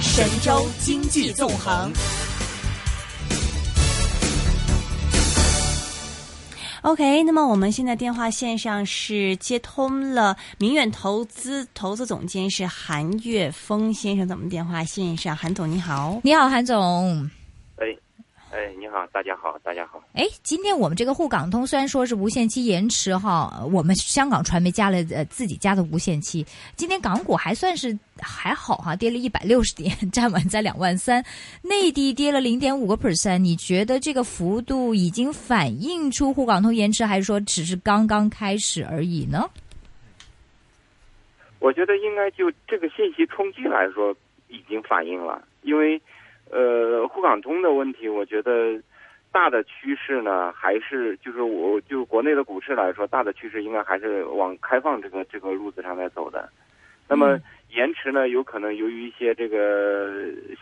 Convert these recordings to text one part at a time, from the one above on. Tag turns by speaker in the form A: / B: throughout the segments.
A: 神州经济纵横。OK，那么我们现在电话线上是接通了明远投资投资总监是韩岳峰先生，在我们电话线上，韩总你好，
B: 你好，韩总。
C: 哎，哎，你好，大家好，大家好。
B: 哎，今天我们这个沪港通虽然说是无限期延迟哈，我们香港传媒加了呃自己加的无限期，今天港股还算是还好哈，跌了一百六十点，站稳在两万三，内地跌了零点五个 percent。你觉得这个幅度已经反映出沪港通延迟，还是说只是刚刚开始而已呢？
C: 我觉得应该就这个信息冲击来说，已经反映了，因为呃沪港通的问题，我觉得大的趋势呢，还是就是我就国内的股市来说，大的趋势应该还是往开放这个这个路子上来走的。那么延迟呢，有可能由于一些这个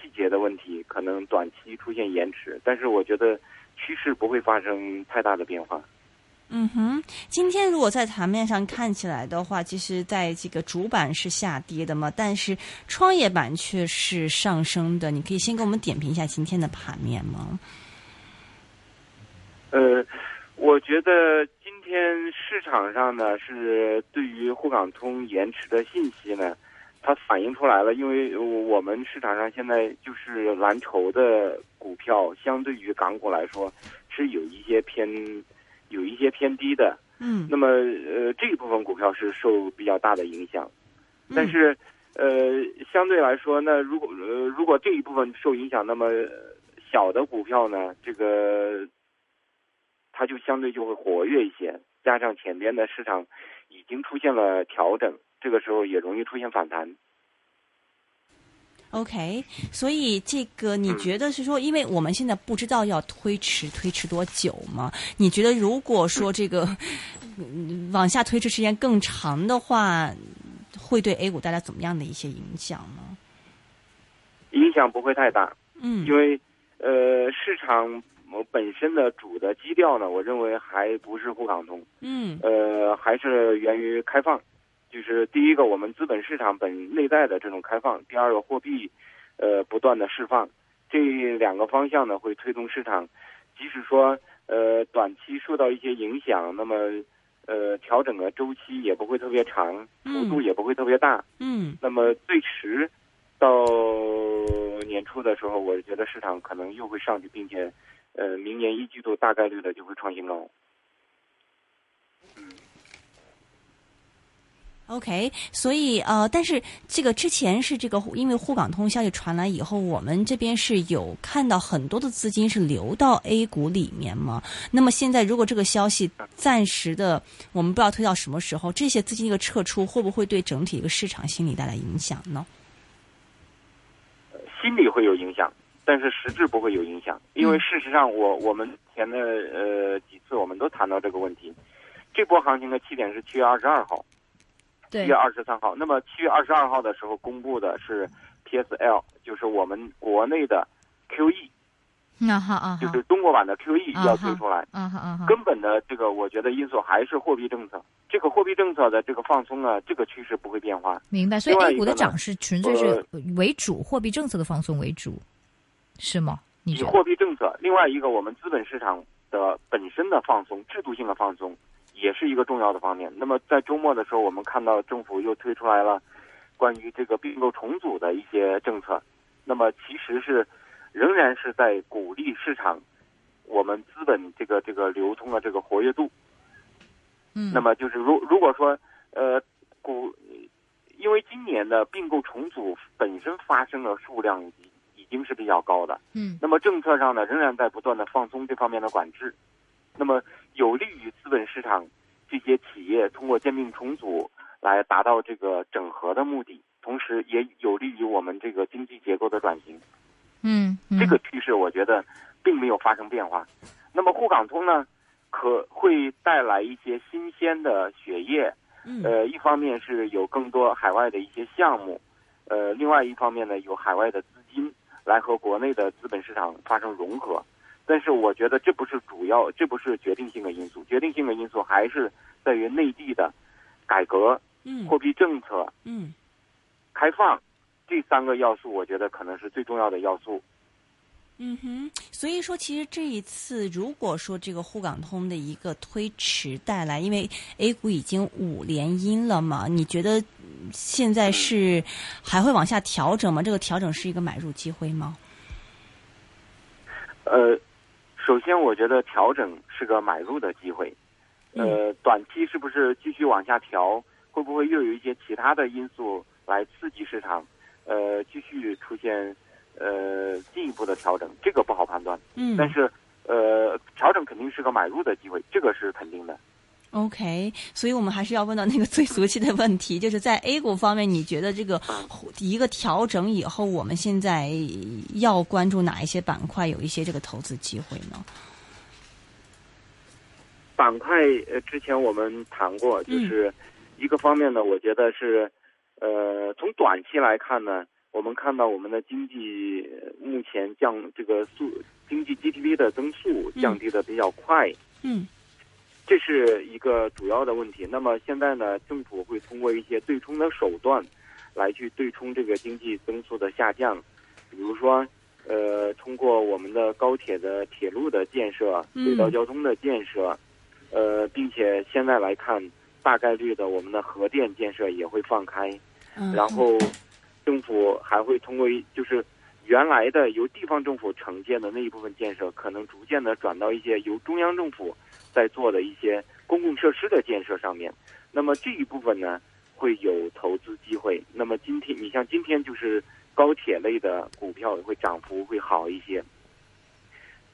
C: 细节的问题，可能短期出现延迟，但是我觉得趋势不会发生太大的变化。
A: 嗯哼，今天如果在盘面上看起来的话，其实在这个主板是下跌的嘛，但是创业板却是上升的。你可以先给我们点评一下今天的盘面吗？
C: 呃，我觉得今天市场上呢是对于沪港通延迟的信息呢，它反映出来了，因为我们市场上现在就是蓝筹的股票，相对于港股来说是有一些偏有一些偏低的。
A: 嗯
C: 那么呃这一部分股票是受比较大的影响，但是呃相对来说那，如果呃如果这一部分受影响，那么小的股票呢，这个它就相对就会活跃一些，加上前边的市场已经出现了调整，这个时候也容易出现反弹。
A: OK，所以这个你觉得是说，因为我们现在不知道要推迟推迟多久嘛？你觉得如果说这个、嗯往下推迟时间更长的话，会对 A 股带来怎么样的一些影响呢？
C: 影响不会太大，
A: 嗯
C: 因为呃市场我本身的主的基调呢，我认为还不是沪港通，
A: 嗯
C: 呃还是源于开放，就是第一个我们资本市场本内在的这种开放，第二个货币呃不断的释放，这两个方向呢会推动市场，即使说呃短期受到一些影响，那么呃调整的周期也不会特别长，幅度也不会特别大，
A: 嗯
C: 那么最迟到年初的时候，我觉得市场可能又会上去，并且，呃，明年一季度大概率的就会创新高。
A: OK，所以呃，但是这个之前是这个，因为沪港通消息传来以后，我们这边是有看到很多的资金是流到 A 股里面嘛。那么现在如果这个消息暂时的，我们不知道推到什么时候，这些资金一个撤出，会不会对整体一个市场心理带来影响呢？
C: 心理会有影响，但是实质不会有影响，因为事实上我我们前的呃几次我们都谈到这个问题。这波行情的起点是七月二十二号，七
B: 对
C: 月二十三号。那么七月二十二号的时候公布的是 PSL，就是我们国内的 QE，
B: 啊哈啊哈
C: 就是中国版的 QE
B: 啊
C: 要推出来。
B: 啊哈啊哈，
C: 根本的这个，我觉得因素还是货币政策。这个货币政策的这个放松呢，这个趋势不会变化。
B: 明白。所以 A 股的涨是纯粹是
C: 呃
B: 为主，货币政策的放松为主，是吗？你
C: 以？货币政策，另外一个我们资本市场的本身的放松，制度性的放松，也是一个重要的方面。那么在周末的时候，我们看到政府又推出来了关于这个并购重组的一些政策。那么其实是仍然是在鼓励市场我们资本这个这个流通的这个活跃度。
B: 嗯，
C: 那么就是如如果说呃股，因为今年的并购重组本身发生的数量已已经是比较高的，
B: 嗯
C: 那么政策上呢仍然在不断的放松这方面的管制，那么有利于资本市场这些企业通过兼并重组来达到这个整合的目的，同时也有利于我们这个经济结构的转型。
B: 嗯，嗯
C: 这个趋势我觉得并没有发生变化。那么沪港通呢，可会带来一些新鲜的血液。
A: 嗯
C: 呃，一方面是有更多海外的一些项目，呃，另外一方面呢，有海外的资金来和国内的资本市场发生融合。但是我觉得这不是主要，这不是决定性的因素，决定性的因素还是在于内地的改革、
A: 嗯
C: 货币政策
A: 嗯
C: 开放这三个要素，我觉得可能是最重要的要素。
A: 嗯哼，所以说，其实这一次，如果说这个沪港通的一个推迟带来，因为 A 股已经五连阴了嘛，你觉得现在是还会往下调整吗？这个调整是一个买入机会吗？
C: 呃，首先我觉得调整是个买入的机会。呃，短期是不是继续往下调？会不会又有一些其他的因素来刺激市场？呃，继续出现呃进一步的调整，这个不好判断。
A: 嗯，
C: 但是呃，调整肯定是个买入的机会，这个是肯定的。
A: OK，所以我们还是要问到那个最俗气的问题，就是在 A 股方面，你觉得这个一个调整以后，我们现在要关注哪一些板块，有一些这个投资机会呢？
C: 板块呃，之前我们谈过，就是一个方面呢，我觉得是呃，从短期来看呢，我们看到我们的经济目前降这个速经济 GDP 的增速降低的比较快，
A: 嗯。
C: 这是一个主要的问题。那么现在呢，政府会通过一些对冲的手段，来去对冲这个经济增速的下降，比如说，呃，通过我们的高铁的铁路的建设、轨道交通的建设，呃，并且现在来看，大概率的我们的核电建设也会放开，
A: 嗯、
C: 然后政府还会通过一就是原来的由地方政府承建的那一部分建设，可能逐渐的转到一些由中央政府。在做的一些公共设施的建设上面，那么这一部分呢会有投资机会。那么今天你像今天就是高铁类的股票会涨幅会好一些，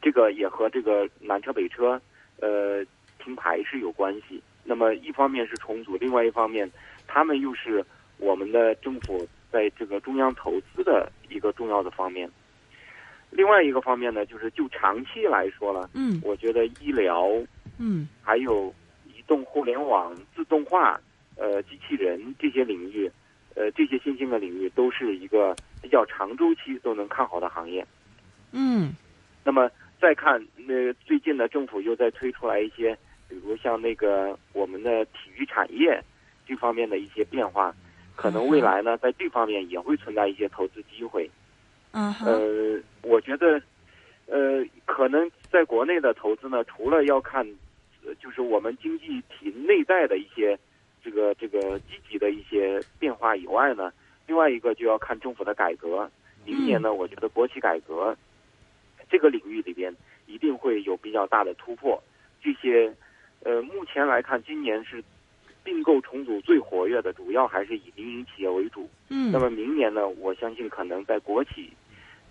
C: 这个也和这个南车北车呃停牌是有关系。那么一方面是重组，另外一方面他们又是我们的政府在这个中央投资的一个重要的方面。另外一个方面呢，就是就长期来说了，
A: 嗯，
C: 我觉得医疗。
A: 嗯，
C: 还有移动互联网、自动化、呃机器人这些领域，呃这些新兴的领域都是一个比较长周期都能看好的行业。
A: 嗯，
C: 那么再看那最近呢，政府又在推出来一些，比如像那个我们的体育产业这方面的一些变化，可能未来呢在这方面也会存在一些投资机会。
A: 嗯，
C: 呃，我觉得，呃，可能在国内的投资呢，除了要看。就是我们经济体内在的一些这个这个积极的一些变化以外呢，另外一个就要看政府的改革。明年呢，我觉得国企改革这个领域里边一定会有比较大的突破。这些呃，目前来看，今年是并购重组最活跃的，主要还是以民营企业为主。
A: 嗯，
C: 那么明年呢，我相信可能在国企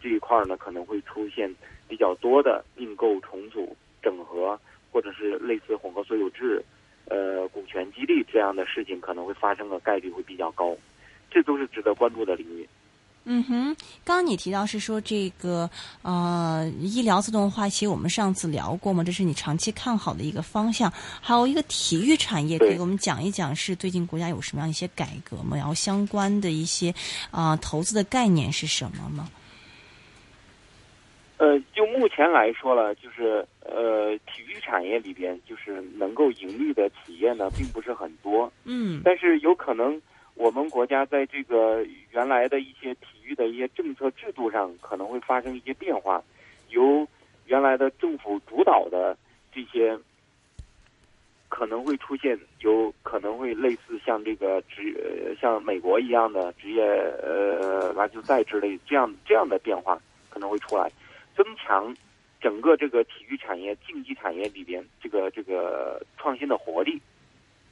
C: 这一块呢，可能会出现比较多的并购重组、整合。或者是类似混合所有制、呃股权激励这样的事情可能会发生的概率会比较高，这都是值得关注的领域。
A: 嗯哼，刚刚你提到是说这个呃医疗自动化，其实我们上次聊过嘛，这是你长期看好的一个方向。还有一个体育产业，可以给我们讲一讲是最近国家有什么样一些改革吗？然后相关的一些啊、呃、投资的概念是什么吗？
C: 呃，就目前来说了，就是呃，体育产业里边，就是能够盈利的企业呢，并不是很多。
A: 嗯。
C: 但是有可能，我们国家在这个原来的一些体育的一些政策制度上，可能会发生一些变化，由原来的政府主导的这些，可能会出现有可能会类似像这个职呃像美国一样的职业呃篮球赛之类这样这样的变化可能会出来。增强整个这个体育产业、竞技产业里边这个这个创新的活力，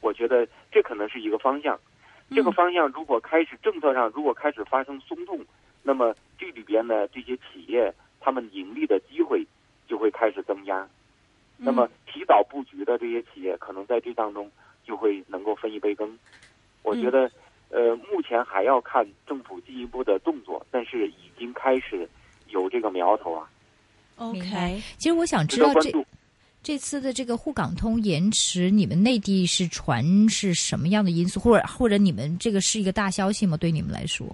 C: 我觉得这可能是一个方向。这个方向如果开始政策上如果开始发生松动，那么这里边呢这些企业他们盈利的机会就会开始增加。那么提早布局的这些企业，可能在这当中就会能够分一杯羹。我觉得，呃，目前还要看政府进一步的动作，但是已经开始有这个苗头啊。
A: OK，
B: 其实我想知道这这次的这个沪港通延迟，你们内地是传是什么样的因素，或者或者你们这个是一个大消息吗？对你们来说？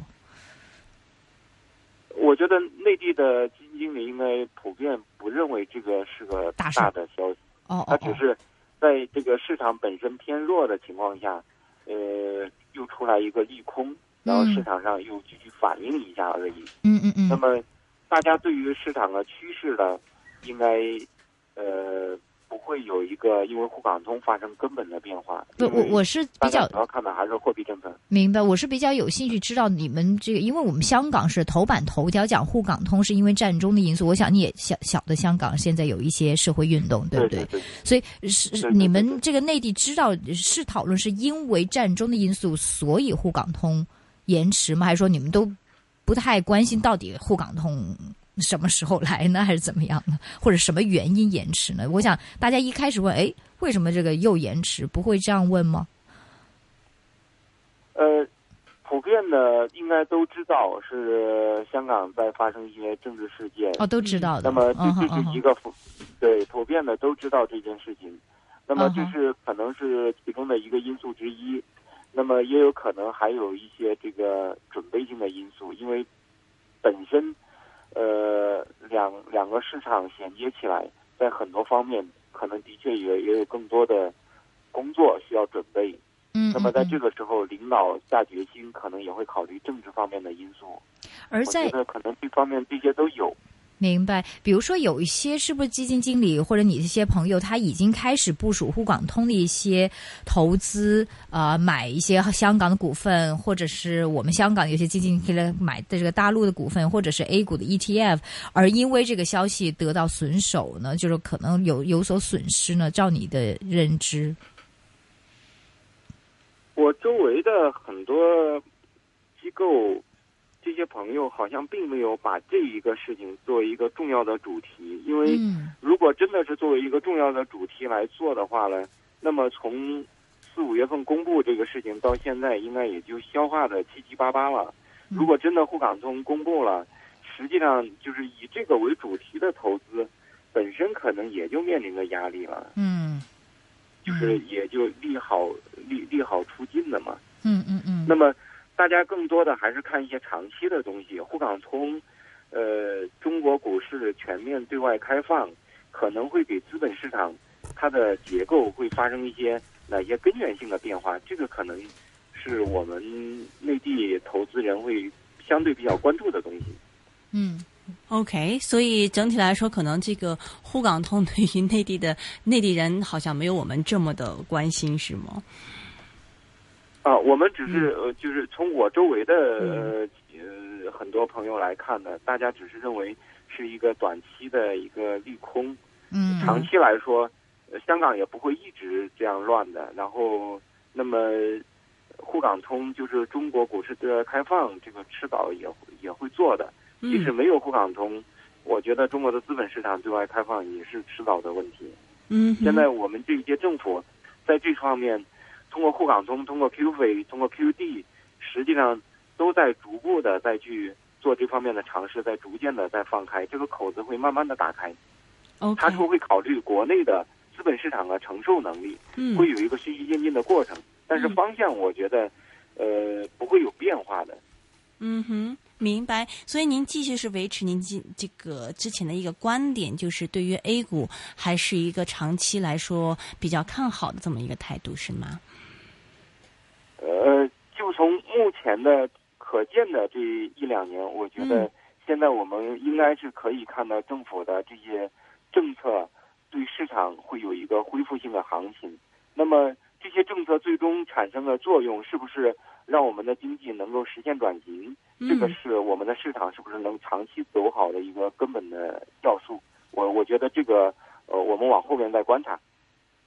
C: 我觉得内地的基金经理应该普遍不认为这个是个
B: 大
C: 大的消息，
B: 哦
C: 他只是在这个市场本身偏弱的情况下，呃，又出来一个利空，然后市场上又继续反映一下而已。
B: 嗯嗯嗯。
C: 那么，大家对于市场的趋势呢，应该呃不会有一个因为沪港通发生根本的变化。
B: 不，我我是比较
C: 主要看的还是货币政策。
B: 明白，我是比较有兴趣知道你们这个，因为我们香港是头版头条讲沪港通，是因为战中的因素。我想你也晓晓得香港现在有一些社会运动，对不
C: 对？
B: 对所以是你们这个内地知道是讨论是因为战中的因素，所以沪港通。延迟吗？还是说你们都不太关心到底沪港通什么时候来呢？还是怎么样呢？或者什么原因延迟呢？我想大家一开始问，哎，为什么这个又延迟？不会这样问吗？
C: 呃，普遍的应该都知道是香港在发生一些政治事件
B: 哦，都知道
C: 的。那么这这是一个对普遍的都知道这件事情。那么这是可能是其中的一个因素之一。那么也有可能还有一些这个准备性的因素，因为本身呃两两个市场衔接起来，在很多方面可能的确也也有更多的工作需要准备。
B: 嗯。
C: 那么在这个时候，领导下决心，可能也会考虑政治方面的因素。
B: 而在
C: 我觉得可能这方面这些都有。
B: 明白，比如说有一些是不是基金经理或者你这些朋友，他已经开始部署沪港通的一些投资，呃，买一些香港的股份，或者是我们香港有些基金可以来买的这个大陆的股份，或者是 A 股的 ETF，而因为这个消息得到损手呢，就是可能有有所损失呢？照你的认知，
C: 我周围的很多机构。这些朋友好像并没有把这一个事情作为一个重要的主题，因为如果真的是作为一个重要的主题来做的话呢，那么从四五月份公布这个事情到现在，应该也就消化的七七八八了。如果真的沪港通公布了，实际上就是以这个为主题的投资本身可能也就面临着压力了。
B: 嗯，
C: 就是也就利好利利好出尽了嘛。
B: 嗯嗯嗯。
C: 那么。大家更多的还是看一些长期的东西。沪港通，呃，中国股市全面对外开放，可能会给资本市场它的结构会发生一些哪些根源性的变化？这个可能是我们内地投资人会相对比较关注的东西。
B: 嗯
A: ，OK，所以整体来说，可能这个沪港通对于内地的内地人好像没有我们这么的关心，是吗？
C: 啊，我们只是呃，就是从我周围的呃呃很多朋友来看呢，大家只是认为是一个短期的一个利空，
B: 嗯，
C: 长期来说，香港也不会一直这样乱的。然后，那么沪港通就是中国股市对外开放，这个迟早也也会做的。即使没有沪港通，我觉得中国的资本市场对外开放也是迟早的问题。
A: 嗯，
C: 现在我们这一届政府在这方面。通过沪港通，通过 QF，通过 QD，实际上都在逐步的再去做这方面的尝试，在逐渐的在放开，这个口子会慢慢的打开。他说会考虑国内的资本市场的承受能力，会有一个循序渐进的过程，但是方向我觉得，呃，不会有变化的。
A: 嗯哼，明白。所以您继续是维持您这这个之前的一个观点，就是对于 A 股还是一个长期来说比较看好的这么一个态度，是吗？
C: 呃，就从目前的可见的这一两年，我觉得现在我们应该是可以看到政府的这些政策对市场会有一个恢复性的行情。那么这些政策最终产生的作用，是不是让我们的经济能够实现转型？这个是我们的市场是不是能长期走好的一个根本的要素。我我觉得这个呃，我们往后面再观察。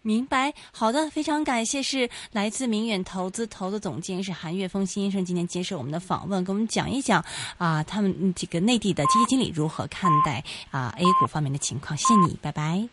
A: 明白，好的，非常感谢，是来自明远投资投资总监是韩岳峰先生，今天接受我们的访问，跟我们讲一讲啊，他们这个内地的基金经理如何看待啊 A 股方面的情况。谢谢你，拜拜。